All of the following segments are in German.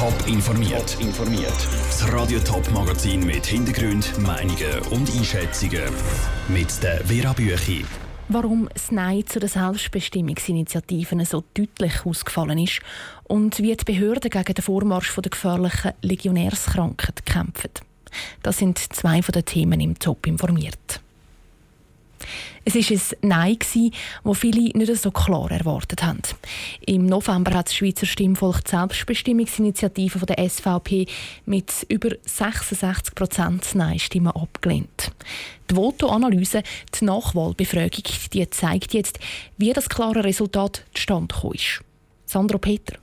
Top informiert. informiert. Das Radio Top Magazin mit Hintergrund, Meinungen und Einschätzungen mit der Vera Büchi. Warum das Nein zu den Selbstbestimmungsinitiativen so deutlich ausgefallen ist und wie die Behörden gegen den Vormarsch der gefährlichen Legionärskrankheit kämpfen. Das sind zwei von den Themen im Top informiert. Es war ein Nein, das viele nicht so klar erwartet haben. Im November hat das Schweizer Stimmvolk die Selbstbestimmungsinitiative der SVP mit über 66 Prozent Nein-Stimmen abgelehnt. Die Votoanalyse, die Nachwahlbefragung, die zeigt jetzt, wie das klare Resultat zustande ist. Sandro Peter.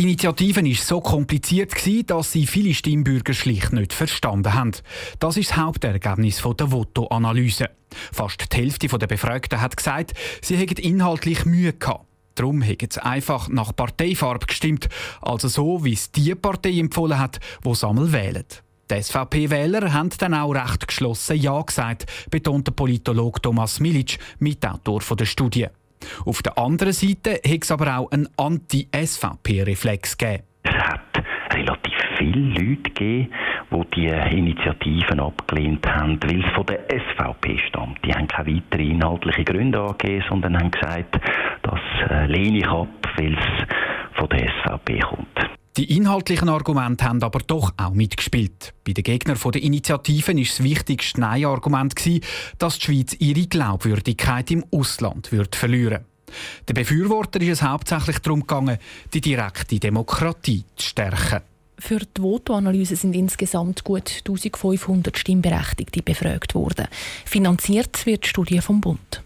Die Initiative war so kompliziert, dass sie viele Stimmbürger schlicht nicht verstanden haben. Das ist das Hauptergebnis der Votoanalyse. Fast die Hälfte der Befragten hat gesagt, sie hätten inhaltlich Mühe gehabt. Darum hätten sie einfach nach Parteifarbe gestimmt, also so, wie es die Partei empfohlen hat, die Sammel wählen. Die SVP-Wähler haben dann auch recht geschlossen Ja gesagt, betont der Politologe Thomas Milic, Mitautor der Studie. Auf der anderen Seite hat es aber auch einen Anti-SVP-Reflex gegeben. Es hat relativ viele Leute gegeben, die die Initiativen abgelehnt haben, weil es von der SVP stammt. Die haben keine weiteren inhaltlichen Gründe angegeben, sondern haben gesagt, das äh, lehne ich ab, weil es von der SVP kommt. Die inhaltlichen Argumente haben aber doch auch mitgespielt. Bei den Gegnern der Initiativen war das wichtigste Nein-Argument, dass die Schweiz ihre Glaubwürdigkeit im Ausland wird verlieren Den Befürwortern ist es hauptsächlich darum gegangen, die direkte Demokratie zu stärken. Für die Votoanalyse sind insgesamt gut 1500 Stimmberechtigte befragt worden. Finanziert wird die Studie vom Bund.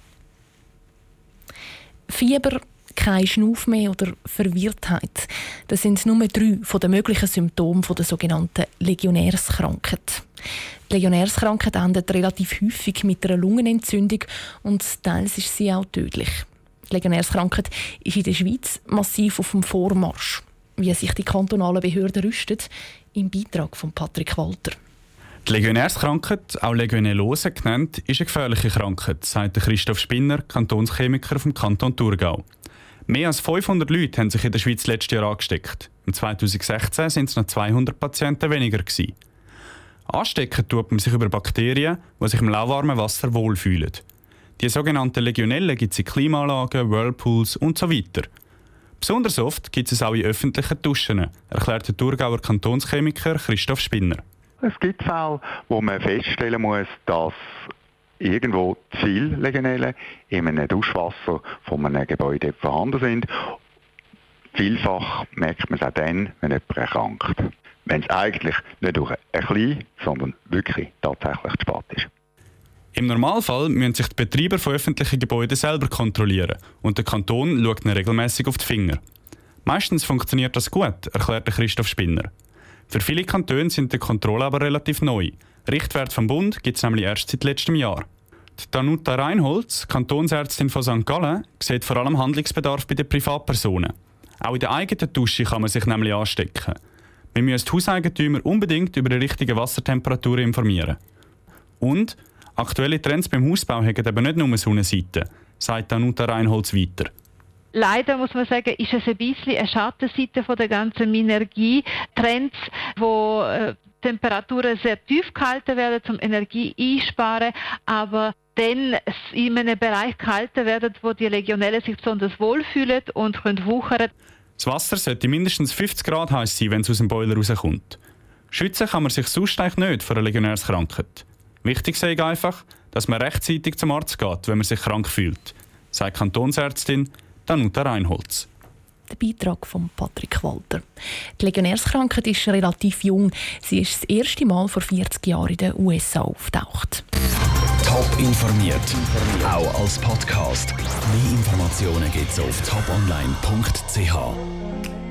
Fieber, kein Schnauf mehr oder Verwirrtheit. Das sind nur drei von den möglichen Symptomen der sogenannten Legionärskrankheit. Die Legionärskrankheit endet relativ häufig mit einer Lungenentzündung und teils ist sie auch tödlich. Die Legionärskrankheit ist in der Schweiz massiv auf dem Vormarsch wie sich die kantonalen Behörden rüsten, im Beitrag von Patrick Walter. Die Legionärskrankheit, auch Legionellose genannt, ist eine gefährliche Krankheit, sagt Christoph Spinner, Kantonschemiker vom Kanton Thurgau. Mehr als 500 Leute haben sich in der Schweiz letztes Jahr angesteckt. Im 2016 sind es noch 200 Patienten weniger. Gewesen. Anstecken tut man sich über Bakterien, die sich im lauwarmen Wasser wohlfühlen. Die sogenannten Legionellen gibt es in Klimaanlagen, Whirlpools und so weiter. Besonders oft gibt es auch in öffentlichen Duschen, erklärt der Thurgauer Kantonschemiker Christoph Spinner. Es gibt Fälle, wo man feststellen muss, dass irgendwo zu viele Legionellen in einem Duschwasser von einem Gebäude vorhanden sind. Vielfach merkt man es auch dann, wenn jemand erkrankt. Wenn es eigentlich nicht durch ein klein, sondern wirklich tatsächlich zu spät ist. Im Normalfall müssen sich die Betreiber von öffentlichen Gebäuden selber kontrollieren und der Kanton schaut ihnen regelmäßig auf die Finger. Meistens funktioniert das gut, erklärt Christoph Spinner. Für viele Kantone sind die Kontrollen aber relativ neu. Richtwert vom Bund gibt es nämlich erst seit letztem Jahr. Die Danuta Reinholz, Kantonsärztin von St. Gallen, sieht vor allem Handlungsbedarf bei den Privatpersonen. Auch in der eigenen Dusche kann man sich nämlich anstecken. Wir müssen die Hauseigentümer unbedingt über die richtige Wassertemperatur informieren. Und Aktuelle Trends beim Hausbau haben eben nicht nur eine Seite, sagt Danuta Reinholz weiter. Leider muss man sagen, ist es ein bisschen eine Schattenseite von der ganzen Minergie-Trends, wo äh, Temperaturen sehr tief gehalten werden zum Energie einsparen, aber dann in einem Bereich gehalten werden, wo die Legionellen sich besonders wohlfühlen und können wuchern. Das Wasser sollte mindestens 50 Grad heiß sein, wenn es aus dem Boiler rauskommt. Schützen kann man sich sonst eigentlich nicht vor einer Legionärskrankheit. Wichtig sei einfach, dass man rechtzeitig zum Arzt geht, wenn man sich krank fühlt, sagt Kantonsärztin Danuta Reinholz. Der Beitrag von Patrick Walter. Die Legionärskrankheit ist relativ jung. Sie ist das erste Mal vor 40 Jahren in den USA auftaucht. Top informiert, auch als Podcast. Mehr Informationen gibt es auf toponline.ch.